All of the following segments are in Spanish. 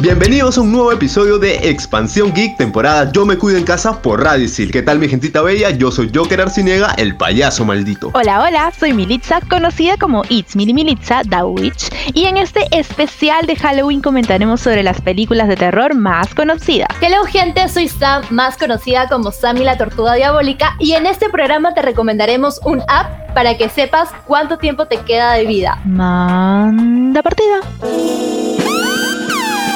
Bienvenidos a un nuevo episodio de Expansión Geek, temporada Yo me cuido en casa por Radio Isil. ¿Qué tal mi gentita bella? Yo soy Joker Arciniega, el payaso maldito. Hola, hola, soy Militza, conocida como It's Mili Militza, The Witch, y en este especial de Halloween comentaremos sobre las películas de terror más conocidas. Hello gente, soy Sam, más conocida como Sammy la Tortuga Diabólica, y en este programa te recomendaremos un app para que sepas cuánto tiempo te queda de vida. Manda partida.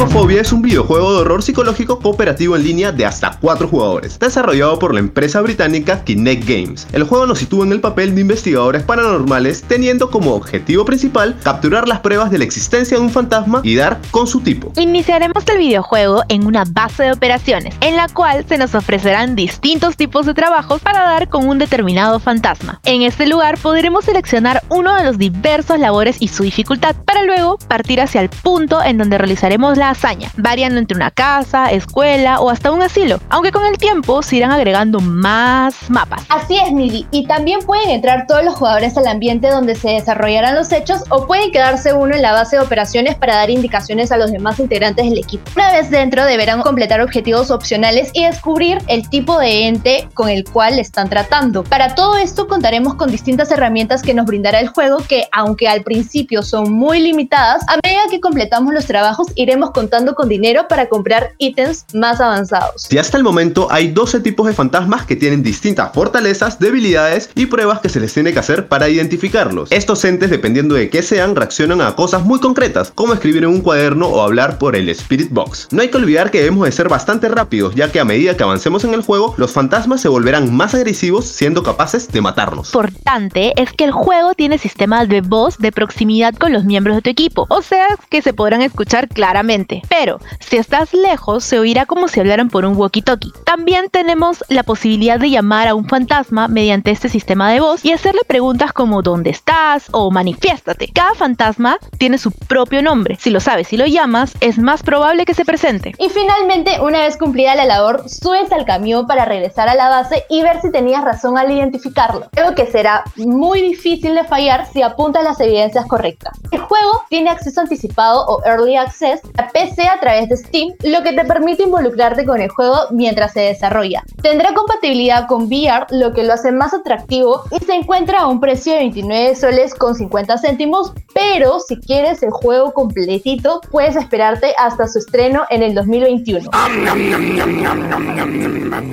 Phasmophobia es un videojuego de horror psicológico cooperativo en línea de hasta 4 jugadores, desarrollado por la empresa británica Kinect Games. El juego nos sitúa en el papel de investigadores paranormales, teniendo como objetivo principal capturar las pruebas de la existencia de un fantasma y dar con su tipo. Iniciaremos el videojuego en una base de operaciones, en la cual se nos ofrecerán distintos tipos de trabajos para dar con un determinado fantasma. En este lugar podremos seleccionar uno de los diversos labores y su dificultad, para luego partir hacia el punto en donde realizaremos la hazaña, variando entre una casa, escuela o hasta un asilo, aunque con el tiempo se irán agregando más mapas. Así es, Mili, y también pueden entrar todos los jugadores al ambiente donde se desarrollarán los hechos o pueden quedarse uno en la base de operaciones para dar indicaciones a los demás integrantes del equipo. Una vez dentro deberán completar objetivos opcionales y descubrir el tipo de ente con el cual están tratando. Para todo esto contaremos con distintas herramientas que nos brindará el juego que, aunque al principio son muy limitadas, a medida que completamos los trabajos iremos contando con dinero para comprar ítems más avanzados. Y hasta el momento hay 12 tipos de fantasmas que tienen distintas fortalezas, debilidades y pruebas que se les tiene que hacer para identificarlos. Estos entes, dependiendo de qué sean, reaccionan a cosas muy concretas, como escribir en un cuaderno o hablar por el Spirit Box. No hay que olvidar que debemos de ser bastante rápidos, ya que a medida que avancemos en el juego, los fantasmas se volverán más agresivos, siendo capaces de matarnos. importante es que el juego tiene sistemas de voz de proximidad con los miembros de tu equipo, o sea que se podrán escuchar claramente. Pero si estás lejos, se oirá como si hablaran por un walkie-talkie. También tenemos la posibilidad de llamar a un fantasma mediante este sistema de voz y hacerle preguntas como ¿dónde estás? o manifiéstate. Cada fantasma tiene su propio nombre. Si lo sabes y lo llamas, es más probable que se presente. Y finalmente, una vez cumplida la labor, subes al camión para regresar a la base y ver si tenías razón al identificarlo. Algo que será muy difícil de fallar si apuntas las evidencias correctas. El juego tiene acceso anticipado o Early Access PC a través de Steam, lo que te permite involucrarte con el juego mientras se desarrolla. Tendrá compatibilidad con VR, lo que lo hace más atractivo y se encuentra a un precio de 29 soles con 50 céntimos, pero si quieres el juego completito, puedes esperarte hasta su estreno en el 2021.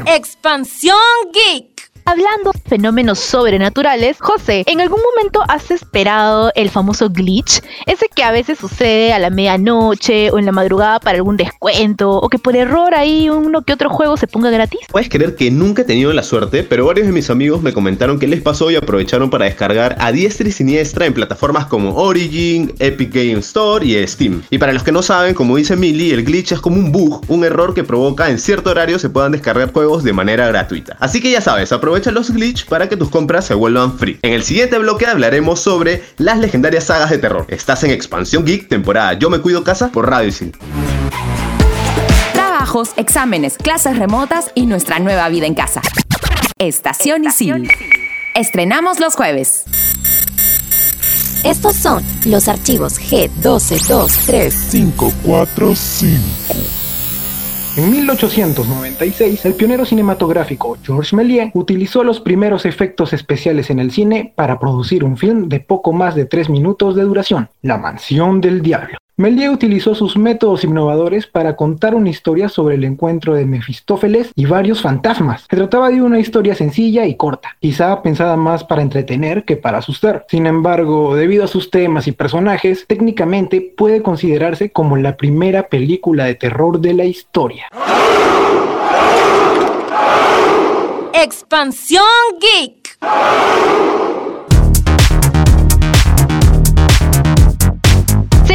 Expansión Geek. Hablando de fenómenos sobrenaturales, José, ¿en algún momento has esperado el famoso glitch? Ese que a veces sucede a la medianoche o en la madrugada para algún descuento o que por error ahí uno que otro juego se ponga gratis. Puedes creer que nunca he tenido la suerte, pero varios de mis amigos me comentaron que les pasó y aprovecharon para descargar a diestra y siniestra en plataformas como Origin, Epic Game Store y Steam. Y para los que no saben, como dice Millie, el glitch es como un bug, un error que provoca en cierto horario se puedan descargar juegos de manera gratuita. Así que ya sabes, aprovecha los glitch para que tus compras se vuelvan free. En el siguiente bloque hablaremos sobre las legendarias sagas de terror. Estás en Expansión Geek, temporada Yo me cuido casa por Radio Isil. Trabajos, exámenes, clases remotas y nuestra nueva vida en casa. Estación Isil. Estrenamos los jueves. Estos son los archivos G1223. 545. En 1896, el pionero cinematográfico Georges Méliès utilizó los primeros efectos especiales en el cine para producir un film de poco más de 3 minutos de duración, La Mansión del Diablo. Méliès utilizó sus métodos innovadores para contar una historia sobre el encuentro de Mefistófeles y varios fantasmas. Se trataba de una historia sencilla y corta, quizá pensada más para entretener que para asustar. Sin embargo, debido a sus temas y personajes, técnicamente puede considerarse como la primera película de terror de la historia. Expansión Geek.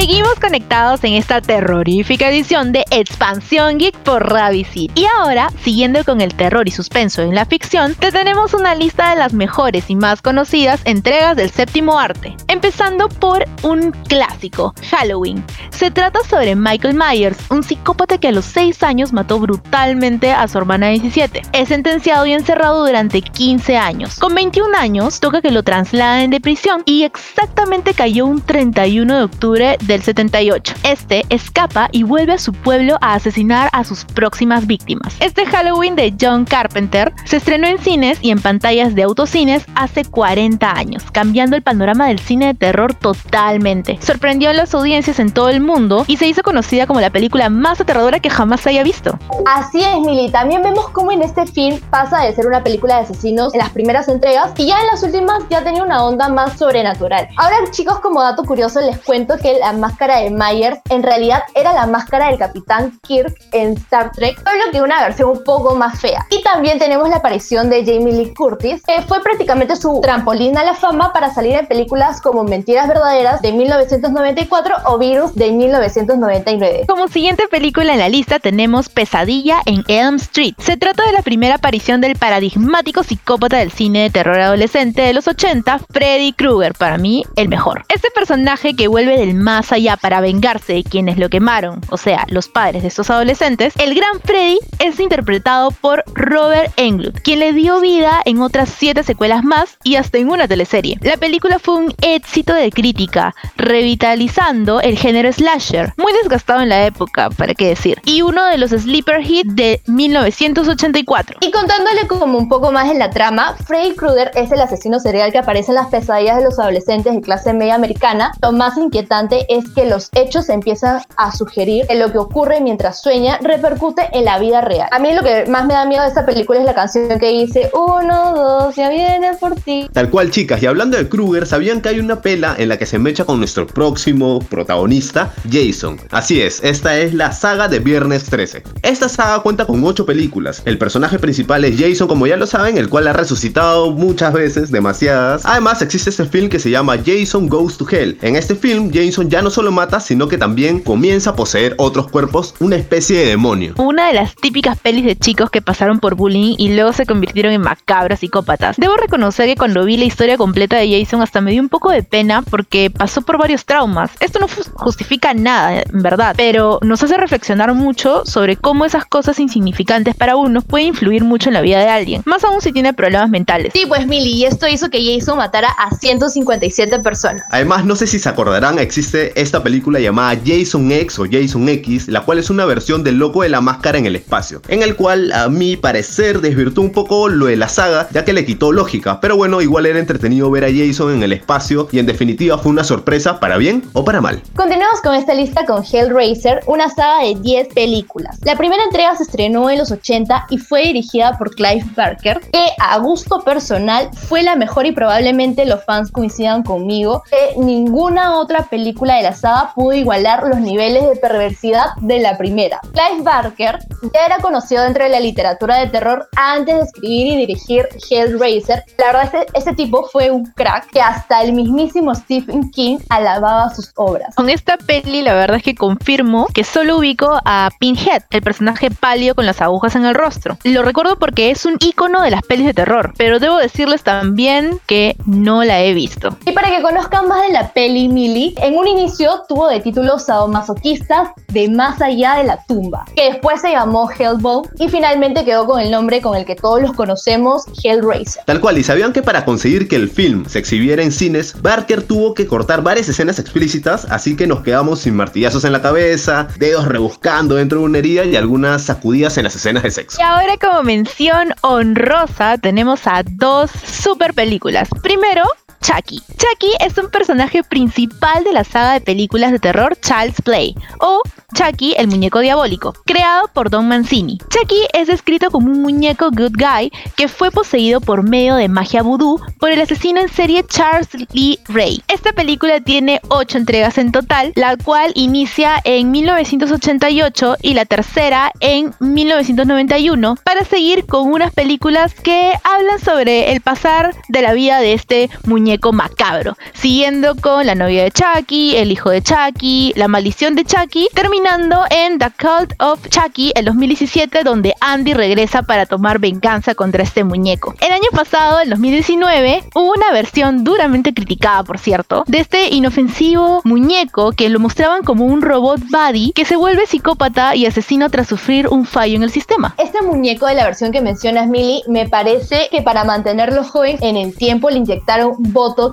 Seguimos conectados en esta terrorífica edición de Expansión Geek por Ravisit. Y ahora, siguiendo con el terror y suspenso en la ficción, te tenemos una lista de las mejores y más conocidas entregas del séptimo arte. Empezando por un clásico, Halloween. Se trata sobre Michael Myers, un psicópata que a los 6 años mató brutalmente a su hermana de 17. Es sentenciado y encerrado durante 15 años. Con 21 años, toca que lo trasladen de prisión y exactamente cayó un 31 de octubre del 78. Este escapa y vuelve a su pueblo a asesinar a sus próximas víctimas. Este Halloween de John Carpenter se estrenó en cines y en pantallas de autocines hace 40 años, cambiando el panorama del cine de terror totalmente. Sorprendió a las audiencias en todo el mundo y se hizo conocida como la película más aterradora que jamás se haya visto. Así es, Mili. También vemos cómo en este film pasa de ser una película de asesinos en las primeras entregas y ya en las últimas ya tenía una onda más sobrenatural. Ahora, chicos, como dato curioso, les cuento que la máscara de Myers en realidad era la máscara del Capitán Kirk en Star Trek, solo que una versión un poco más fea. Y también tenemos la aparición de Jamie Lee Curtis, que fue prácticamente su trampolín a la fama para salir en películas como Mentiras Verdaderas de 1994 o Virus de 1999. Como siguiente película en la lista tenemos Pesadilla en Elm Street. Se trata de la primera aparición del paradigmático psicópata del cine de terror adolescente de los 80, Freddy Krueger, para mí el mejor. Este personaje que vuelve del más allá para vengarse de quienes lo quemaron, o sea, los padres de estos adolescentes, el gran Freddy es interpretado por Robert Englund, quien le dio vida en otras 7 secuelas más y hasta en una teleserie. La película fue un éxito de crítica, revitalizando el género slasher, muy desgastado en la época, para qué decir, y uno de los sleeper hits de 1984. Y contándole como un poco más en la trama, Freddy Krueger es el asesino serial que aparece en las pesadillas de los adolescentes de clase media americana. Lo más inquietante es que los hechos empiezan a sugerir que lo que ocurre mientras sueña repercute en la vida real. A mí lo que más me da miedo de esta película es la canción que dice uno, dos, ya viene por ti. Tal cual, chicas, y hablando de Krueger, ¿sabían que hay una pela en la que se mecha con nuestro próximo protagonista, Jason? Así es, esta es la saga de Viernes 13. Esta saga cuenta con 8 películas. El personaje principal es Jason, como ya lo saben, el cual ha resucitado muchas veces, demasiadas. Además, existe este film que se llama Jason Goes to Hell. En este film, Jason ya no solo mata, sino que también comienza a poseer otros cuerpos, una especie de demonio. Una de las típicas pelis de chicos que pasaron por bullying y luego se convirtieron en macabros psicópatas. Debo reconocer que cuando vi la historia completa de Jason hasta me dio un poco de pena porque pasó por varios traumas. Esto no justifica nada, en verdad, pero nos hace reflexionar mucho sobre cómo esas cosas insignificantes para uno pueden influir mucho en la vida de alguien, más aún si tiene problemas mentales. Sí, pues Milly, y esto hizo que Jason matara a 157 personas. Además, no sé si se acordarán, existe esta película llamada Jason X o Jason X, la cual es una versión del loco de la máscara en el espacio, en el cual a mi parecer desvirtuó un poco lo de la saga, ya que le quitó lógica, pero bueno, igual era entretenido ver a Jason en el espacio y en definitiva fue una sorpresa para bien o para mal. Continuamos con esta lista con Hellraiser, una saga de 10 películas. La primera entrega se estrenó en los 80 y fue dirigida por Clive Barker, que a gusto personal fue la mejor y probablemente los fans coincidan conmigo que ninguna otra película de la saga pudo igualar los niveles de perversidad de la primera. Clive Barker ya era conocido dentro de la literatura de terror antes de escribir y dirigir Hellraiser. La verdad, este, este tipo fue un crack que hasta el mismísimo Stephen King alababa sus obras. Con esta peli, la verdad es que confirmo que solo ubico a Pinhead, el personaje pálido con las agujas en el rostro. Lo recuerdo porque es un icono de las pelis de terror, pero debo decirles también que no la he visto. Y para que conozcan más de la peli Millie, en un inicio tuvo de título sadomasoquistas de Más allá de la tumba, que después se llamó Hellbound y finalmente quedó con el nombre con el que todos los conocemos, Hellraiser. Tal cual, y sabían que para conseguir que el film se exhibiera en cines, Barker tuvo que cortar varias escenas explícitas, así que nos quedamos sin martillazos en la cabeza, dedos rebuscando dentro de una herida y algunas sacudidas en las escenas de sexo. Y ahora como mención honrosa tenemos a dos super películas. Primero, Chucky. Chucky es un personaje principal de la saga de películas de terror Child's Play o Chucky, el muñeco diabólico, creado por Don Mancini. Chucky es descrito como un muñeco good guy que fue poseído por medio de magia vudú por el asesino en serie Charles Lee Ray. Esta película tiene 8 entregas en total, la cual inicia en 1988 y la tercera en 1991 para seguir con unas películas que hablan sobre el pasar de la vida de este muñeco macabro, siguiendo con la novia de Chucky, el hijo de Chucky, la maldición de Chucky, terminando en The Cult of Chucky en 2017, donde Andy regresa para tomar venganza contra este muñeco. El año pasado, en 2019, hubo una versión duramente criticada, por cierto, de este inofensivo muñeco que lo mostraban como un robot buddy que se vuelve psicópata y asesino tras sufrir un fallo en el sistema. Este muñeco de la versión que mencionas, Millie, me parece que para mantenerlo joven en el tiempo le inyectaron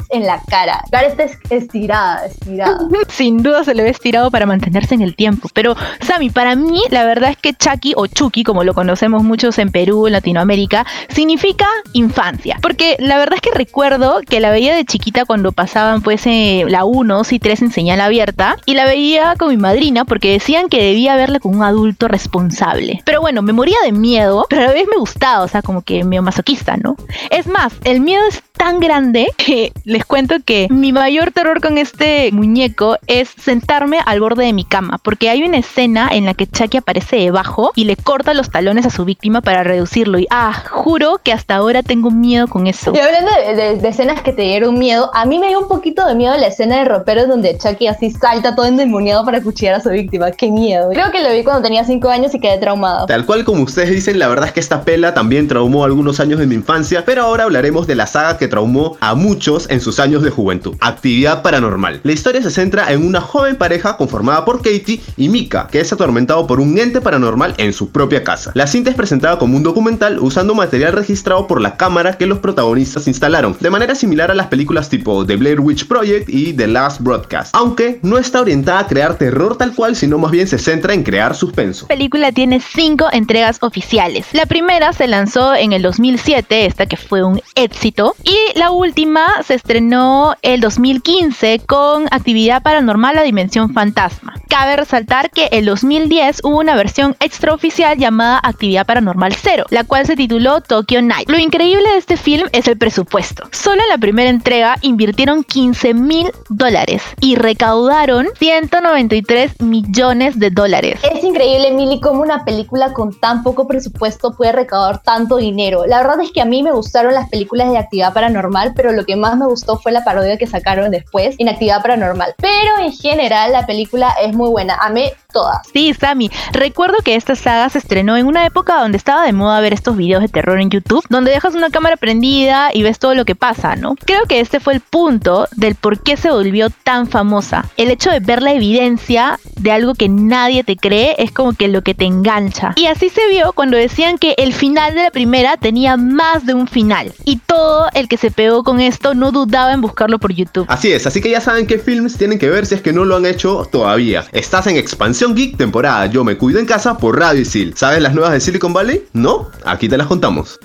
en la cara. Cara está estirada, estirada. Sin duda se le ve estirado para mantenerse en el tiempo. Pero, Sammy, para mí, la verdad es que Chucky o Chucky, como lo conocemos muchos en Perú, en Latinoamérica, significa infancia. Porque la verdad es que recuerdo que la veía de chiquita cuando pasaban, pues, eh, la 1 y 3 en señal abierta. Y la veía con mi madrina porque decían que debía verla con un adulto responsable. Pero bueno, me moría de miedo, pero a la vez me gustaba, o sea, como que medio masoquista, ¿no? Es más, el miedo es tan grande que les cuento que mi mayor terror con este muñeco es sentarme al borde de mi cama, porque hay una escena en la que Chucky aparece debajo y le corta los talones a su víctima para reducirlo. Y ah, juro que hasta ahora tengo miedo con eso. Y hablando de, escenas que te dieron miedo, a mí me dio un poquito de miedo la escena de ropero donde Chucky así salta todo endemoniado para cuchillar a su víctima. Qué miedo. Creo que lo vi cuando tenía 5 años y quedé traumado. Tal cual como ustedes dicen, la verdad es que esta pela también traumó algunos años de mi infancia, pero ahora hablaremos de la saga que traumó a muchos en sus años de juventud. Actividad paranormal. La historia se centra en una joven pareja conformada por Katie y Mika, que es atormentado por un ente paranormal en su propia casa. La cinta es presentada como un documental usando material registrado por la cámara que los protagonistas instalaron, de manera similar a las películas tipo The Blair Witch Project y The Last Broadcast, aunque no está orientada a crear terror tal cual, sino más bien se centra en crear suspenso. La película tiene cinco entregas oficiales. La primera se lanzó en el 2007, esta que fue un éxito, y la última se estrenó el 2015 con Actividad Paranormal La Dimensión Fantasma. Cabe resaltar que el 2010 hubo una versión extraoficial llamada Actividad Paranormal 0, la cual se tituló Tokyo Night. Lo increíble de este film es el presupuesto. Solo en la primera entrega invirtieron 15 mil dólares y recaudaron 193 millones de dólares. Es increíble, Mili, cómo una película con tan poco presupuesto puede recaudar tanto dinero. La verdad es que a mí me gustaron las películas de Actividad Paranormal, pero lo que más me gustó fue la parodia que sacaron después en Actividad Paranormal. Pero en general la película es muy buena. A mí todas. Sí, Sammy. Recuerdo que esta saga se estrenó en una época donde estaba de moda ver estos videos de terror en YouTube, donde dejas una cámara prendida y ves todo lo que pasa, ¿no? Creo que este fue el punto del por qué se volvió tan famosa. El hecho de ver la evidencia de algo que nadie te cree es como que lo que te engancha. Y así se vio cuando decían que el final de la primera tenía más de un final. Y todo el que se pegó con esto no dudaba en buscarlo por YouTube. Así es, así que ya saben qué films tienen que ver si es que no lo han hecho todavía. Estás en expansión Geek temporada Yo me cuido en casa por Radio Isil. ¿Sabes las nuevas de Silicon Valley? ¿No? Aquí te las contamos.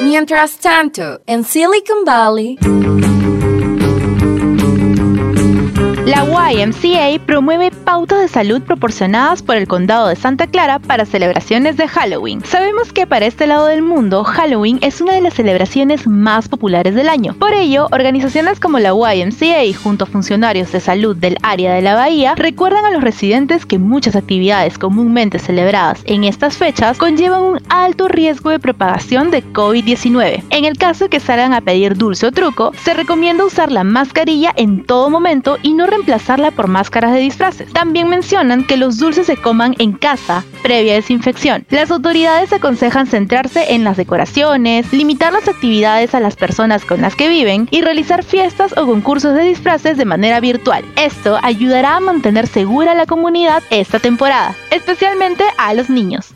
Mientras tanto, en Silicon Valley... La YMCA promueve pautas de salud proporcionadas por el condado de Santa Clara para celebraciones de Halloween. Sabemos que para este lado del mundo, Halloween es una de las celebraciones más populares del año. Por ello, organizaciones como la YMCA junto a funcionarios de salud del área de la bahía recuerdan a los residentes que muchas actividades comúnmente celebradas en estas fechas conllevan un alto riesgo de propagación de COVID-19. En el caso que salgan a pedir dulce o truco, se recomienda usar la mascarilla en todo momento y no reemplazarla por máscaras de disfraces. También mencionan que los dulces se coman en casa, previa desinfección. Las autoridades aconsejan centrarse en las decoraciones, limitar las actividades a las personas con las que viven y realizar fiestas o concursos de disfraces de manera virtual. Esto ayudará a mantener segura la comunidad esta temporada, especialmente a los niños.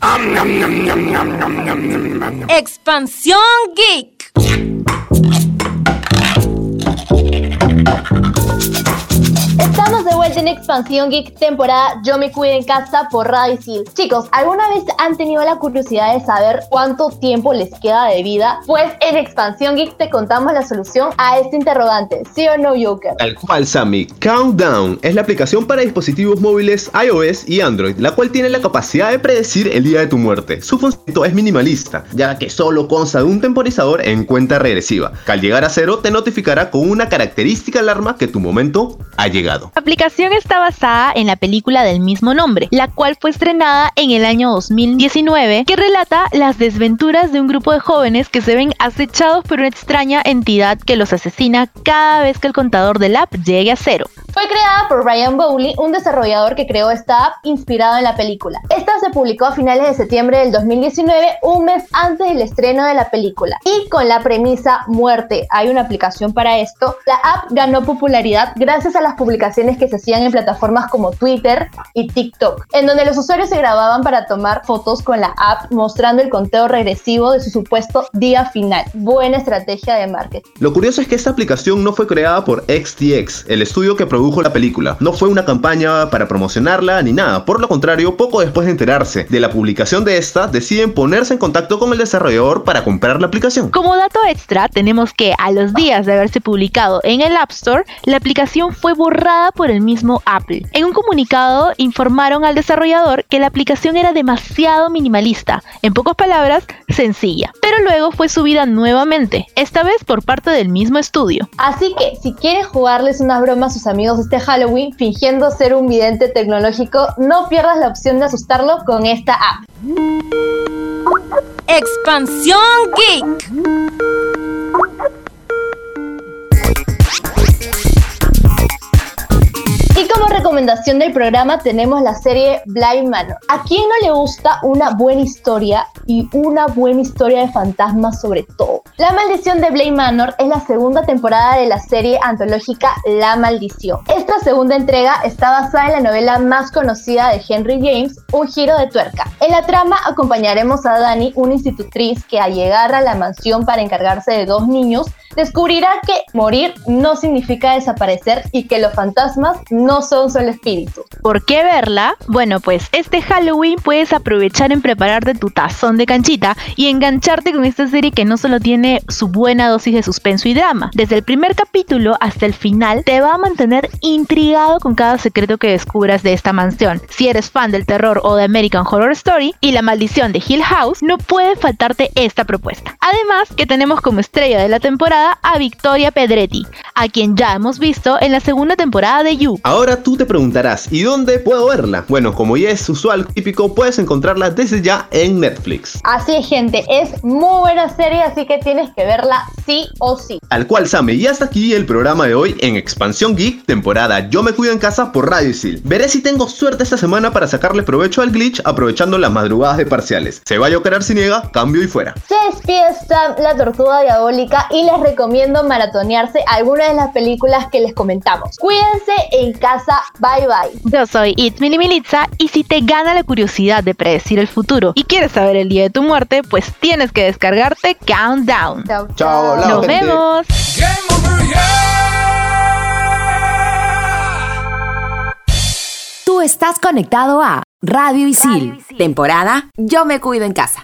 Expansión Geek. En Expansión Geek temporada Yo me cuido en casa por Radio Chicos, ¿alguna vez han tenido la curiosidad de saber cuánto tiempo les queda de vida? Pues en Expansión Geek te contamos la solución a este interrogante, ¿sí o no, Joker? Tal cual, Sammy. Countdown es la aplicación para dispositivos móviles iOS y Android, la cual tiene la capacidad de predecir el día de tu muerte. Su función es minimalista, ya que solo consta de un temporizador en cuenta regresiva, que al llegar a cero te notificará con una característica alarma que tu momento ha llegado. Aplicación está basada en la película del mismo nombre, la cual fue estrenada en el año 2019, que relata las desventuras de un grupo de jóvenes que se ven acechados por una extraña entidad que los asesina cada vez que el contador del app llegue a cero. Fue creada por Ryan Bowley, un desarrollador que creó esta app inspirado en la película. Esta se publicó a finales de septiembre del 2019, un mes antes del estreno de la película. Y con la premisa muerte, hay una aplicación para esto, la app ganó popularidad gracias a las publicaciones que se hacían en plataformas como Twitter y TikTok, en donde los usuarios se grababan para tomar fotos con la app mostrando el conteo regresivo de su supuesto día final. Buena estrategia de marketing. Lo curioso es que esta aplicación no fue creada por XTX, el estudio que produjo la película. No fue una campaña para promocionarla ni nada. Por lo contrario, poco después de enterarse de la publicación de esta, deciden ponerse en contacto con el desarrollador para comprar la aplicación. Como dato extra, tenemos que a los días de haberse publicado en el App Store, la aplicación fue borrada por el mismo Apple. En un comunicado informaron al desarrollador que la aplicación era demasiado minimalista, en pocas palabras, sencilla, pero luego fue subida nuevamente, esta vez por parte del mismo estudio. Así que si quieres jugarles una broma a sus amigos este Halloween fingiendo ser un vidente tecnológico, no pierdas la opción de asustarlo con esta app. Expansión Geek. Como recomendación del programa tenemos la serie Blind Manor. ¿A quién no le gusta una buena historia y una buena historia de fantasmas sobre todo? La maldición de Blind Manor es la segunda temporada de la serie antológica La Maldición. Esta segunda entrega está basada en la novela más conocida de Henry James, Un giro de tuerca. En la trama acompañaremos a Dani, una institutriz que al llegar a la mansión para encargarse de dos niños, descubrirá que morir no significa desaparecer y que los fantasmas no son solo espíritus. ¿Por qué verla? Bueno, pues este Halloween puedes aprovechar en prepararte tu tazón de canchita y engancharte con esta serie que no solo tiene su buena dosis de suspenso y drama. Desde el primer capítulo hasta el final te va a mantener intrigado con cada secreto que descubras de esta mansión. Si eres fan del terror o de American Horror Story y la maldición de Hill House, no puede faltarte esta propuesta. Además que tenemos como estrella de la temporada a Victoria Pedretti, a quien ya hemos visto en la segunda temporada de You. Ahora tú te preguntarás, ¿y dónde puedo verla? Bueno, como ya es usual típico, puedes encontrarla desde ya en Netflix. Así es, gente, es muy buena serie, así que tienes que verla sí o sí. Al cual, Same, y hasta aquí el programa de hoy en Expansión Geek, temporada Yo me cuido en casa por Radio Isil. Veré si tengo suerte esta semana para sacarle provecho al glitch aprovechando las madrugadas de parciales. Se vaya a querer si niega, cambio y fuera. Se despide Sam, la tortuga diabólica, y les recomiendo maratonearse algunas de las películas que les comentamos. Cuídense en casa, bye bye. Yo soy It's Mili Militza y si te gana la curiosidad de predecir el futuro y quieres saber el día de tu muerte, pues tienes que descargarte Countdown. Chao, Chao. Nos gente. vemos. Tú estás conectado a Radio Isil, temporada Yo me cuido en casa.